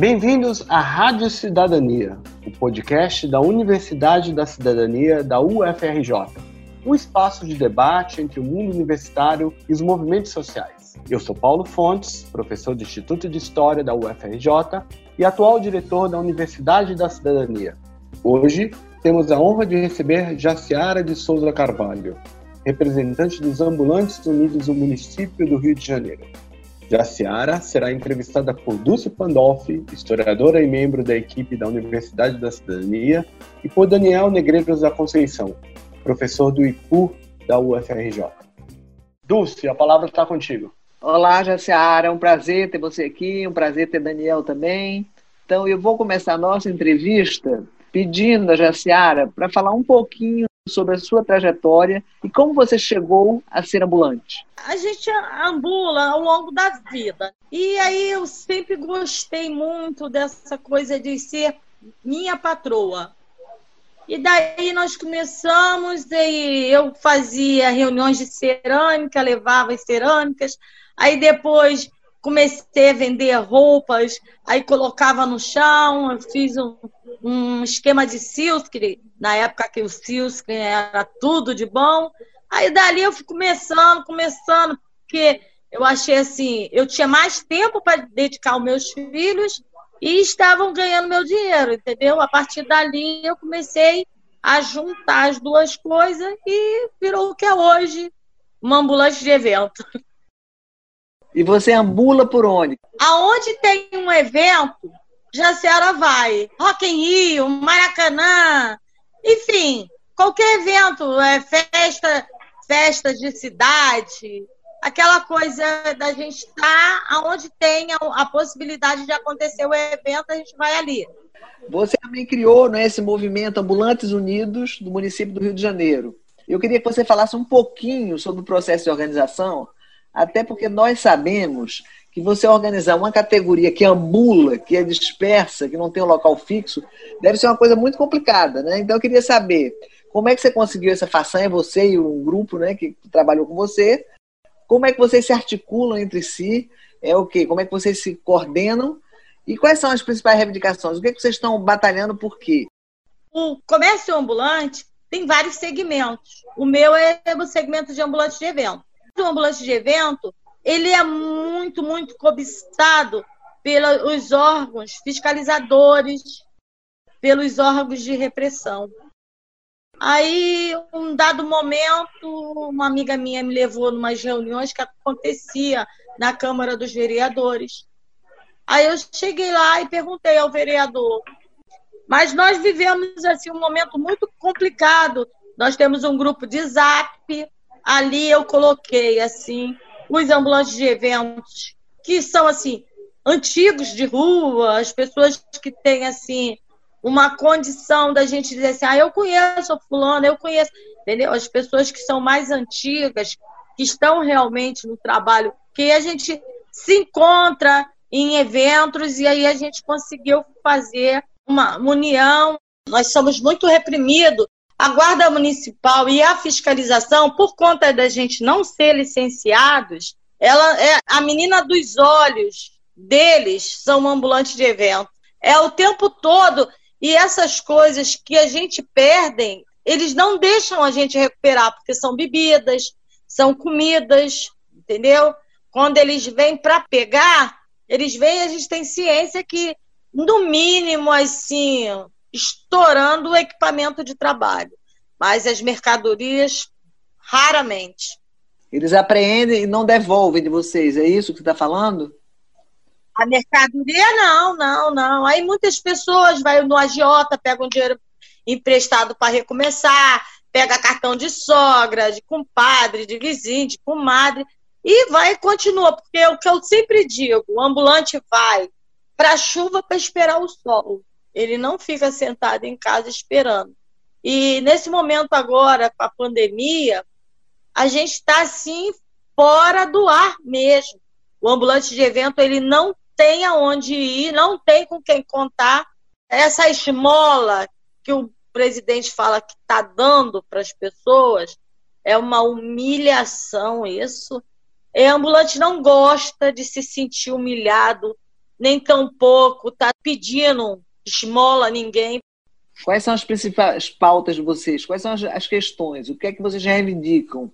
Bem-vindos à Rádio Cidadania, o podcast da Universidade da Cidadania da UFRJ, um espaço de debate entre o mundo universitário e os movimentos sociais. Eu sou Paulo Fontes, professor do Instituto de História da UFRJ e atual diretor da Universidade da Cidadania. Hoje temos a honra de receber Jaciara de Souza Carvalho, representante dos Ambulantes Unidos do município do Rio de Janeiro. Jaciara será entrevistada por Dulce Pandolfi, historiadora e membro da equipe da Universidade da Cidadania, e por Daniel Negreiros da Conceição, professor do IPU da UFRJ. Dulce, a palavra está contigo. Olá, Jaciara, é um prazer ter você aqui, um prazer ter Daniel também. Então, eu vou começar a nossa entrevista pedindo a Jaciara para falar um pouquinho sobre a sua trajetória e como você chegou a ser ambulante. A gente ambula ao longo da vida. E aí eu sempre gostei muito dessa coisa de ser minha patroa. E daí nós começamos, e eu fazia reuniões de cerâmica, levava as cerâmicas, aí depois comecei a vender roupas, aí colocava no chão, eu fiz um, um esquema de silk, na época que o silk era tudo de bom. Aí dali eu fui começando, começando, porque eu achei assim, eu tinha mais tempo para dedicar aos meus filhos e estavam ganhando meu dinheiro, entendeu? A partir dali eu comecei a juntar as duas coisas e virou o que é hoje, uma ambulante de evento. E você ambula por onde? Aonde tem um evento, Jaciara vai. Rock in Rio, Maracanã, enfim, qualquer evento, é festa, de cidade, aquela coisa da gente estar tá aonde tem a, a, possibilidade de acontecer o evento, a gente vai ali. Você também criou né, esse movimento Ambulantes Unidos do município do Rio de Janeiro. Eu queria que você falasse um pouquinho sobre o processo de organização, até porque nós sabemos que você organizar uma categoria que ambula, que é dispersa, que não tem um local fixo, deve ser uma coisa muito complicada, né? Então eu queria saber como é que você conseguiu essa façanha, você e um grupo, né, que trabalhou com você, como é que vocês se articulam entre si, é o quê? Como é que vocês se coordenam e quais são as principais reivindicações? O que, é que vocês estão batalhando por quê? O comércio ambulante tem vários segmentos. O meu é o segmento de ambulante de evento. O ambulante de evento, ele é muito, muito cobiçado pelos órgãos fiscalizadores, pelos órgãos de repressão. Aí, um dado momento, uma amiga minha me levou umas reuniões que acontecia na Câmara dos Vereadores. Aí eu cheguei lá e perguntei ao vereador. Mas nós vivemos assim um momento muito complicado. Nós temos um grupo de Zap, ali eu coloquei assim os ambulantes de eventos que são assim antigos de rua, as pessoas que têm assim uma condição da gente dizer assim, ah, eu conheço o fulano, eu conheço, entendeu? As pessoas que são mais antigas, que estão realmente no trabalho, que a gente se encontra em eventos e aí a gente conseguiu fazer uma união. Nós somos muito reprimidos a guarda municipal e a fiscalização, por conta da gente não ser licenciados, ela é a menina dos olhos deles são ambulantes de evento. É o tempo todo e essas coisas que a gente perde, eles não deixam a gente recuperar porque são bebidas, são comidas, entendeu? Quando eles vêm para pegar, eles vêm, a gente tem ciência que no mínimo assim, estourando o equipamento de trabalho, mas as mercadorias raramente. Eles apreendem e não devolvem de vocês, é isso que você está falando? A mercadoria não, não, não. Aí muitas pessoas vai no agiota, pegam dinheiro emprestado para recomeçar, pega cartão de sogra, de compadre, de vizinho, de comadre, e vai e continua, porque é o que eu sempre digo, o ambulante vai para a chuva para esperar o sol. Ele não fica sentado em casa esperando. E nesse momento agora, com a pandemia, a gente está assim fora do ar mesmo. O ambulante de evento ele não tem aonde ir, não tem com quem contar. Essa esmola que o presidente fala que está dando para as pessoas é uma humilhação isso. E ambulante não gosta de se sentir humilhado nem tampouco está pedindo esmola ninguém. Quais são as principais pautas de vocês? Quais são as, as questões? O que é que vocês reivindicam? O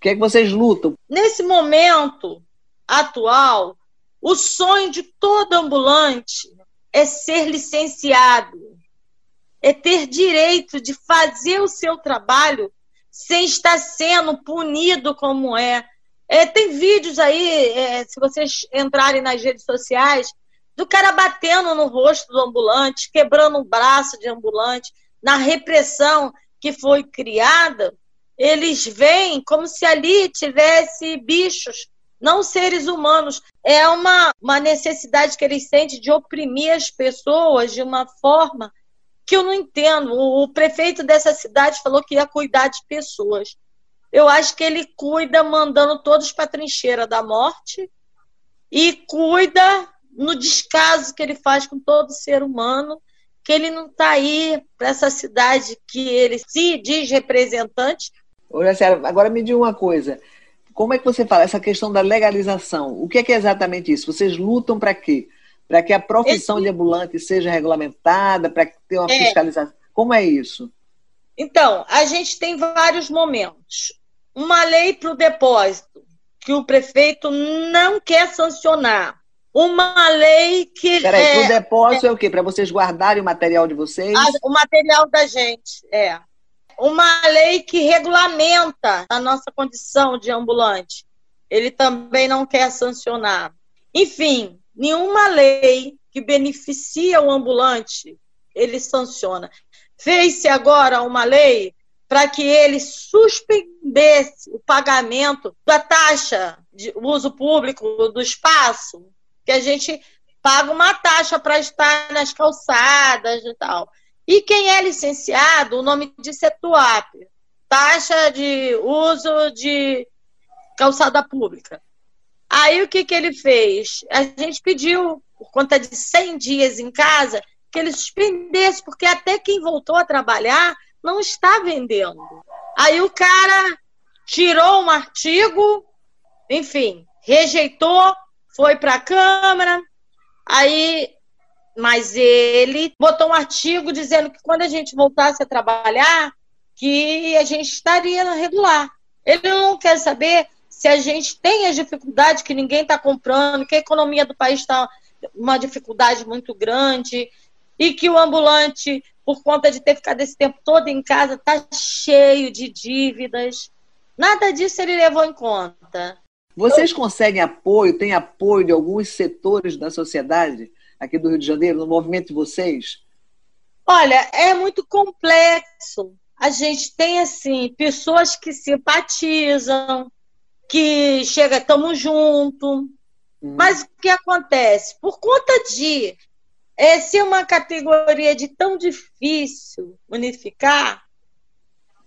que é que vocês lutam? Nesse momento atual, o sonho de todo ambulante é ser licenciado, é ter direito de fazer o seu trabalho sem estar sendo punido como é. é tem vídeos aí, é, se vocês entrarem nas redes sociais, do cara batendo no rosto do ambulante, quebrando o braço de ambulante, na repressão que foi criada, eles veem como se ali tivesse bichos, não seres humanos. É uma, uma necessidade que eles sentem de oprimir as pessoas de uma forma que eu não entendo. O, o prefeito dessa cidade falou que ia cuidar de pessoas. Eu acho que ele cuida mandando todos para a trincheira da morte e cuida no descaso que ele faz com todo ser humano, que ele não está aí para essa cidade que ele se diz representante. Olha, agora me diga uma coisa. Como é que você fala essa questão da legalização? O que é, que é exatamente isso? Vocês lutam para quê? Para que a profissão Esse... de ambulante seja regulamentada, para ter uma é. fiscalização. Como é isso? Então, a gente tem vários momentos. Uma lei para o depósito, que o prefeito não quer sancionar uma lei que. Peraí, é, o depósito é, é o quê? Para vocês guardarem o material de vocês? A, o material da gente, é. Uma lei que regulamenta a nossa condição de ambulante. Ele também não quer sancionar. Enfim, nenhuma lei que beneficia o ambulante, ele sanciona. Fez-se agora uma lei para que ele suspendesse o pagamento da taxa de uso público do espaço que a gente paga uma taxa para estar nas calçadas e tal. E quem é licenciado, o nome disso é TUAP, taxa de uso de calçada pública. Aí o que, que ele fez? A gente pediu, por conta de 100 dias em casa, que ele suspendesse, porque até quem voltou a trabalhar não está vendendo. Aí o cara tirou um artigo, enfim, rejeitou, foi para a Câmara, aí, mas ele botou um artigo dizendo que quando a gente voltasse a trabalhar, que a gente estaria regular. Ele não quer saber se a gente tem as dificuldades que ninguém está comprando, que a economia do país está uma dificuldade muito grande e que o ambulante, por conta de ter ficado esse tempo todo em casa, está cheio de dívidas. Nada disso ele levou em conta. Vocês conseguem apoio, tem apoio de alguns setores da sociedade aqui do Rio de Janeiro, no movimento de vocês? Olha, é muito complexo. A gente tem, assim, pessoas que simpatizam, que chega, estamos junto. Hum. Mas o que acontece? Por conta de é, ser uma categoria de tão difícil unificar,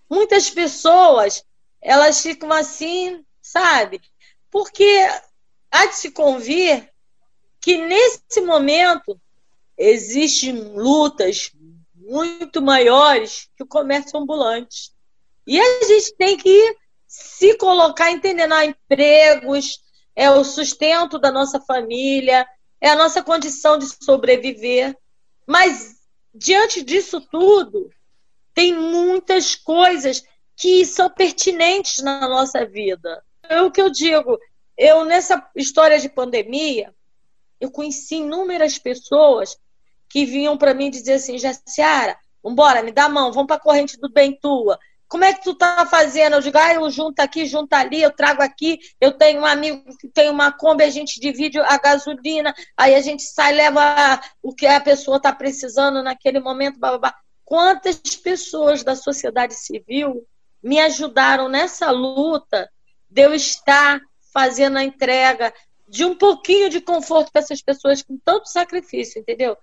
muitas pessoas elas ficam assim, sabe? Porque há de se convir que nesse momento existem lutas muito maiores que o comércio ambulante. E a gente tem que se colocar entendendo ah, empregos, é o sustento da nossa família, é a nossa condição de sobreviver. Mas diante disso tudo, tem muitas coisas que são pertinentes na nossa vida. É o que eu digo. Eu, nessa história de pandemia, eu conheci inúmeras pessoas que vinham para mim dizer assim, Jaciara, vambora, me dá a mão, vamos para a corrente do bem tua. Como é que tu tá fazendo? Eu digo, ah, eu junto aqui, junto ali, eu trago aqui, eu tenho um amigo que tem uma Kombi, a gente divide a gasolina, aí a gente sai, leva o que a pessoa está precisando naquele momento, blá. Quantas pessoas da sociedade civil me ajudaram nessa luta de eu estar fazendo a entrega de um pouquinho de conforto para essas pessoas com tanto sacrifício, entendeu?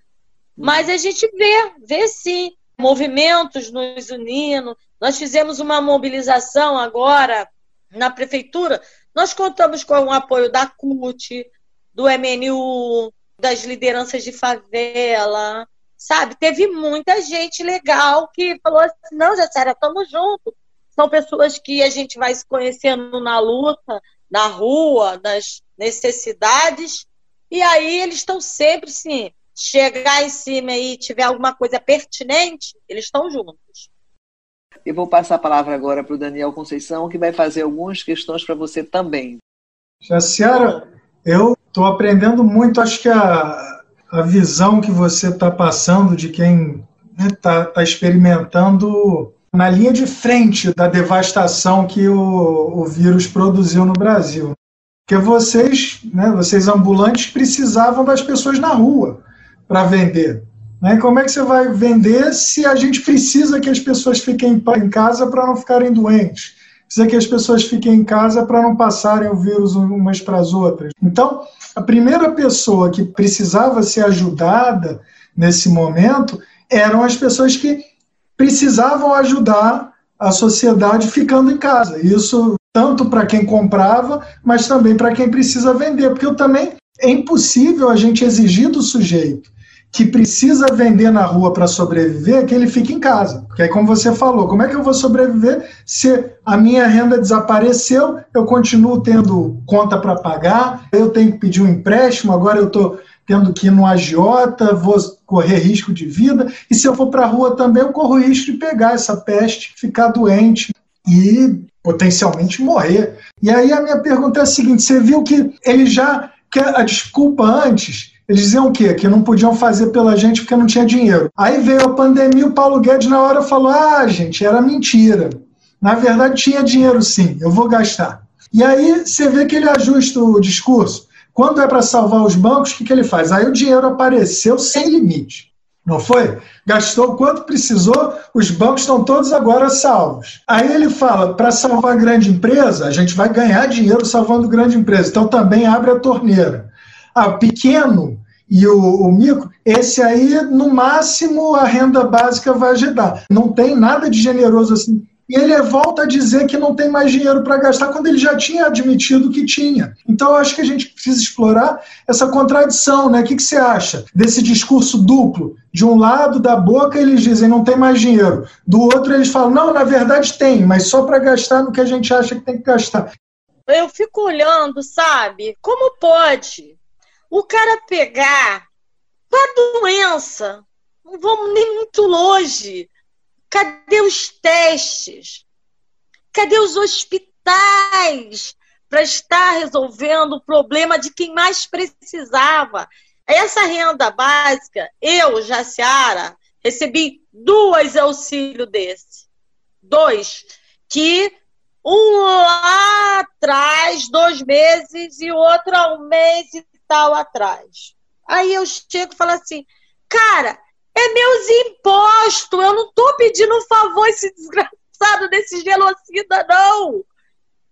Mas a gente vê, vê sim, movimentos nos unindo. Nós fizemos uma mobilização agora na prefeitura. Nós contamos com o apoio da CUT, do MNU, das lideranças de favela, sabe? Teve muita gente legal que falou assim: não, Jéssica, estamos juntos são pessoas que a gente vai se conhecendo na luta, na rua, nas necessidades, E aí eles estão sempre, sim, chegar em cima e tiver alguma coisa pertinente, eles estão juntos. Eu vou passar a palavra agora para o Daniel Conceição, que vai fazer algumas questões para você também. Jaciara, eu estou aprendendo muito, acho que a, a visão que você está passando de quem está né, tá, tá experimentando na linha de frente da devastação que o, o vírus produziu no Brasil. Porque vocês, né, vocês ambulantes, precisavam das pessoas na rua para vender. Né? Como é que você vai vender se a gente precisa que as pessoas fiquem em casa para não ficarem doentes? Precisa que as pessoas fiquem em casa para não passarem o vírus umas para as outras. Então, a primeira pessoa que precisava ser ajudada nesse momento eram as pessoas que precisavam ajudar a sociedade ficando em casa. Isso tanto para quem comprava, mas também para quem precisa vender, porque também é impossível a gente exigir do sujeito que precisa vender na rua para sobreviver que ele fique em casa. Porque aí, como você falou, como é que eu vou sobreviver se a minha renda desapareceu, eu continuo tendo conta para pagar, eu tenho que pedir um empréstimo, agora eu estou tendo que ir no agiota, vou correr risco de vida, e se eu for para a rua também, eu corro risco de pegar essa peste, ficar doente e potencialmente morrer. E aí a minha pergunta é a seguinte: você viu que ele já quer a desculpa antes? Eles diziam o quê? Que não podiam fazer pela gente porque não tinha dinheiro. Aí veio a pandemia, o Paulo Guedes na hora falou: ah, gente, era mentira. Na verdade, tinha dinheiro sim, eu vou gastar. E aí você vê que ele ajusta o discurso. Quando é para salvar os bancos, o que, que ele faz? Aí o dinheiro apareceu sem limite. Não foi? Gastou quanto precisou, os bancos estão todos agora salvos. Aí ele fala: para salvar grande empresa, a gente vai ganhar dinheiro salvando grande empresa. Então também abre a torneira. Ah, pequeno e o, o micro, esse aí, no máximo, a renda básica vai ajudar. Não tem nada de generoso assim. E ele volta a dizer que não tem mais dinheiro para gastar quando ele já tinha admitido que tinha. Então, eu acho que a gente precisa explorar essa contradição, né? O que, que você acha desse discurso duplo? De um lado da boca eles dizem não tem mais dinheiro, do outro eles falam não, na verdade tem, mas só para gastar no que a gente acha que tem que gastar. Eu fico olhando, sabe? Como pode o cara pegar a doença, não vamos nem muito longe. Cadê os testes? Cadê os hospitais para estar resolvendo o problema de quem mais precisava? Essa renda básica, eu, Jaciara, recebi dois auxílios desse. Dois. Que um lá atrás, dois meses, e outro há um mês e tal atrás. Aí eu chego e falo assim, cara, é meus impostos, eu não estou pedindo um favor esse desgraçado desse genocida, não.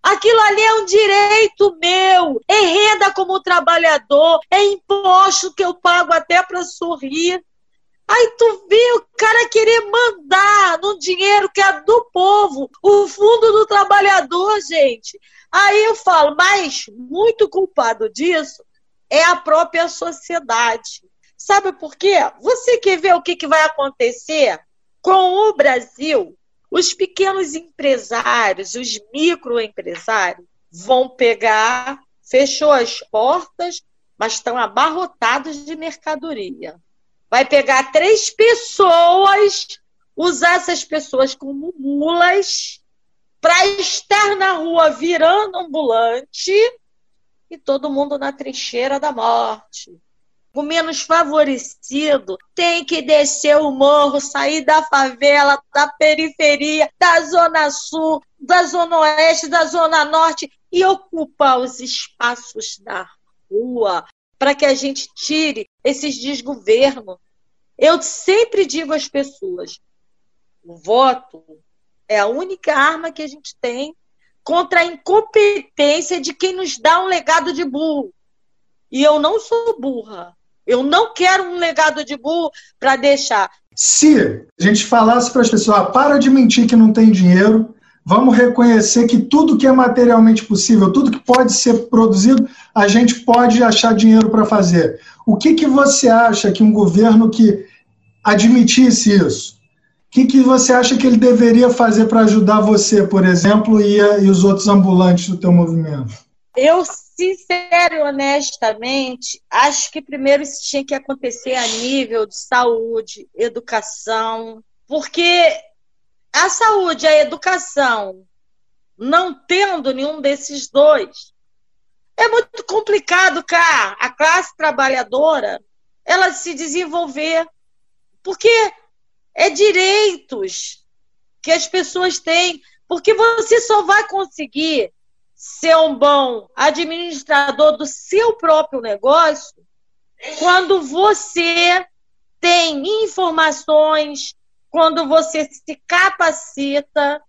Aquilo ali é um direito meu, é renda como trabalhador, é imposto que eu pago até para sorrir. Aí tu vê o cara querer mandar no dinheiro que é do povo, o fundo do trabalhador, gente. Aí eu falo, mas muito culpado disso é a própria sociedade. Sabe por quê? Você quer ver o que, que vai acontecer com o Brasil? Os pequenos empresários, os microempresários, vão pegar, fechou as portas, mas estão abarrotados de mercadoria. Vai pegar três pessoas, usar essas pessoas como mulas, para estar na rua virando ambulante e todo mundo na trincheira da morte. O menos favorecido tem que descer o morro, sair da favela, da periferia, da zona sul, da zona oeste, da zona norte e ocupar os espaços da rua para que a gente tire esses desgovernos. Eu sempre digo às pessoas: o voto é a única arma que a gente tem contra a incompetência de quem nos dá um legado de burro. E eu não sou burra. Eu não quero um legado de burro para deixar. Se a gente falasse para as pessoas, ah, para de mentir que não tem dinheiro, vamos reconhecer que tudo que é materialmente possível, tudo que pode ser produzido, a gente pode achar dinheiro para fazer. O que, que você acha que um governo que admitisse isso, o que, que você acha que ele deveria fazer para ajudar você, por exemplo, e, e os outros ambulantes do teu movimento? Eu sincero e honestamente, acho que primeiro isso tinha que acontecer a nível de saúde, educação, porque a saúde a educação, não tendo nenhum desses dois, é muito complicado, cara, a classe trabalhadora ela se desenvolver, porque é direitos que as pessoas têm, porque você só vai conseguir ser um bom administrador do seu próprio negócio quando você tem informações, quando você se capacita.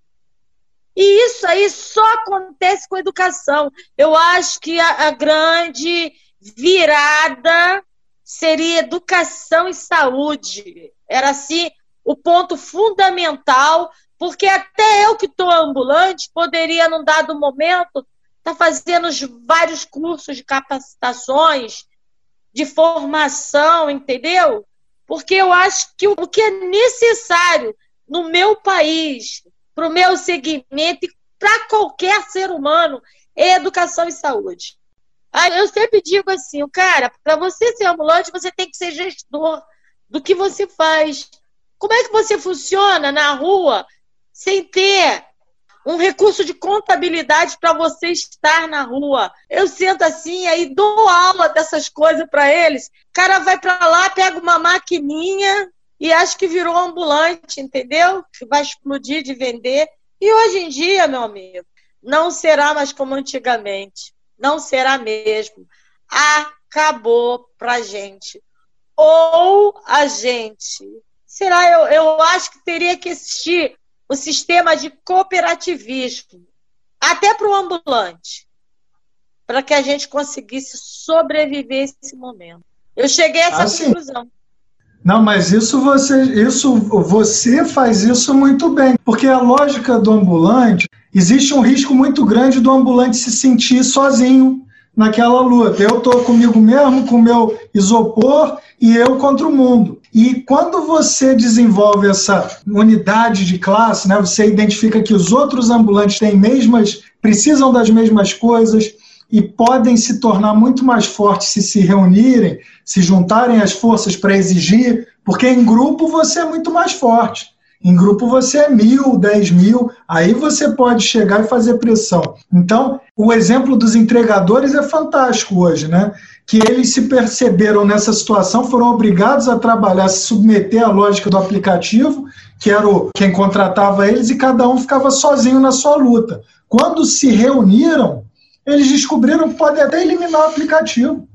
E isso aí só acontece com a educação. Eu acho que a, a grande virada seria educação e saúde. Era assim o ponto fundamental, porque até eu que estou ambulante poderia, num dado momento, estar tá fazendo vários cursos de capacitações, de formação, entendeu? Porque eu acho que o que é necessário no meu país, para o meu segmento e para qualquer ser humano, é educação e saúde. Eu sempre digo assim, cara, para você ser ambulante, você tem que ser gestor do que você faz. Como é que você funciona na rua sem ter um recurso de contabilidade para você estar na rua. Eu sento assim, aí dou aula dessas coisas para eles. O cara vai para lá, pega uma maquininha e acha que virou ambulante, entendeu? Que vai explodir de vender. E hoje em dia, meu amigo, não será mais como antigamente. Não será mesmo. Acabou pra gente. Ou a gente. Será? Eu, eu acho que teria que existir o sistema de cooperativismo, até para o ambulante, para que a gente conseguisse sobreviver esse momento. Eu cheguei a essa ah, conclusão. Não, mas isso você, isso você faz isso muito bem, porque a lógica do ambulante existe um risco muito grande do ambulante se sentir sozinho naquela luta. Eu estou comigo mesmo, com o meu isopor e eu contra o mundo. E quando você desenvolve essa unidade de classe, né, você identifica que os outros ambulantes têm mesmas, precisam das mesmas coisas e podem se tornar muito mais fortes se se reunirem, se juntarem as forças para exigir, porque em grupo você é muito mais forte. Em grupo você é mil, dez mil, aí você pode chegar e fazer pressão. Então, o exemplo dos entregadores é fantástico hoje, né? Que eles se perceberam nessa situação, foram obrigados a trabalhar, se submeter à lógica do aplicativo, que era o, quem contratava eles, e cada um ficava sozinho na sua luta. Quando se reuniram, eles descobriram que pode até eliminar o aplicativo.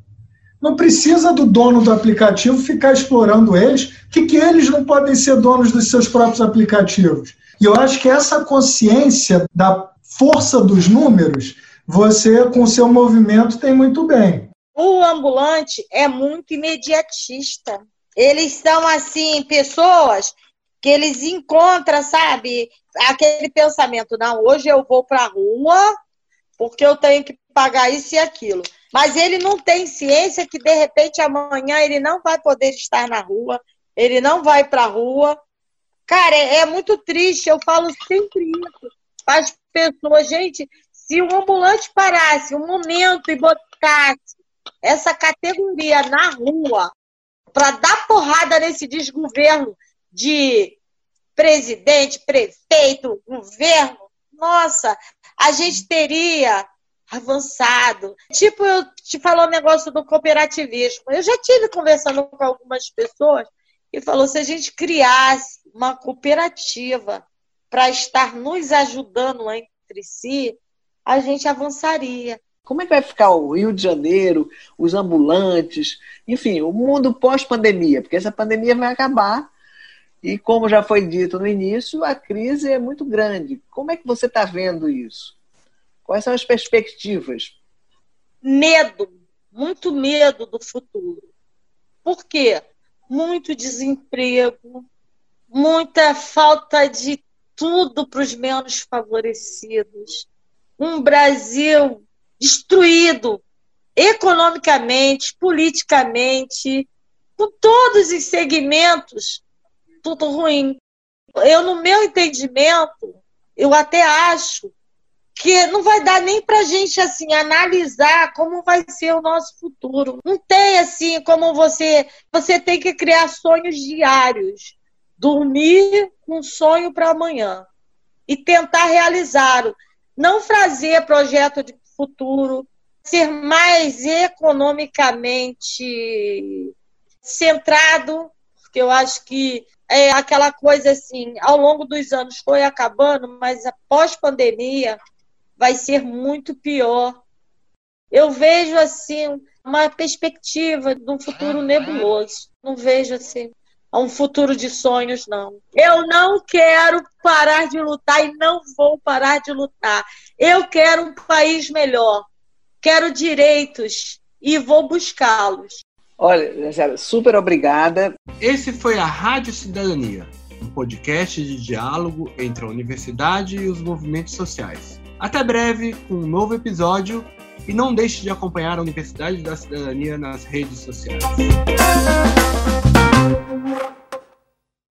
Não precisa do dono do aplicativo ficar explorando eles, que, que eles não podem ser donos dos seus próprios aplicativos. E eu acho que essa consciência da força dos números, você, com o seu movimento, tem muito bem. O ambulante é muito imediatista. Eles são, assim, pessoas que eles encontram, sabe, aquele pensamento, não, hoje eu vou para a rua porque eu tenho que pagar isso e aquilo. Mas ele não tem ciência que, de repente, amanhã ele não vai poder estar na rua, ele não vai para a rua. Cara, é, é, muito triste, eu falo sempre isso as pessoas. Gente, se o ambulante parasse um momento e botasse essa categoria na rua para dar porrada nesse desgoverno de presidente, prefeito, governo, nossa, a gente teria avançado. Tipo, eu te falou o negócio do cooperativismo. Eu já tive conversando com algumas pessoas e falou se a gente criasse uma cooperativa para estar nos ajudando entre si, a gente avançaria. Como é que vai ficar o Rio de Janeiro, os ambulantes, enfim, o mundo pós-pandemia? Porque essa pandemia vai acabar e, como já foi dito no início, a crise é muito grande. Como é que você está vendo isso? Quais são as perspectivas? Medo, muito medo do futuro. Por quê? Muito desemprego, muita falta de tudo para os menos favorecidos. Um Brasil destruído economicamente, politicamente, com todos os segmentos, tudo ruim. Eu, no meu entendimento, eu até acho que não vai dar nem para gente assim analisar como vai ser o nosso futuro. Não tem assim como você você tem que criar sonhos diários, dormir com um sonho para amanhã. E tentar realizá-lo, não fazer projeto de futuro, ser mais economicamente centrado, porque eu acho que é aquela coisa assim, ao longo dos anos foi acabando, mas após pandemia vai ser muito pior. Eu vejo assim uma perspectiva de um futuro nebuloso. Não vejo assim um futuro de sonhos, não. Eu não quero parar de lutar e não vou parar de lutar. Eu quero um país melhor. Quero direitos e vou buscá-los. Olha, super obrigada. Esse foi a Rádio Cidadania, um podcast de diálogo entre a universidade e os movimentos sociais. Até breve com um novo episódio e não deixe de acompanhar a Universidade da Cidadania nas redes sociais.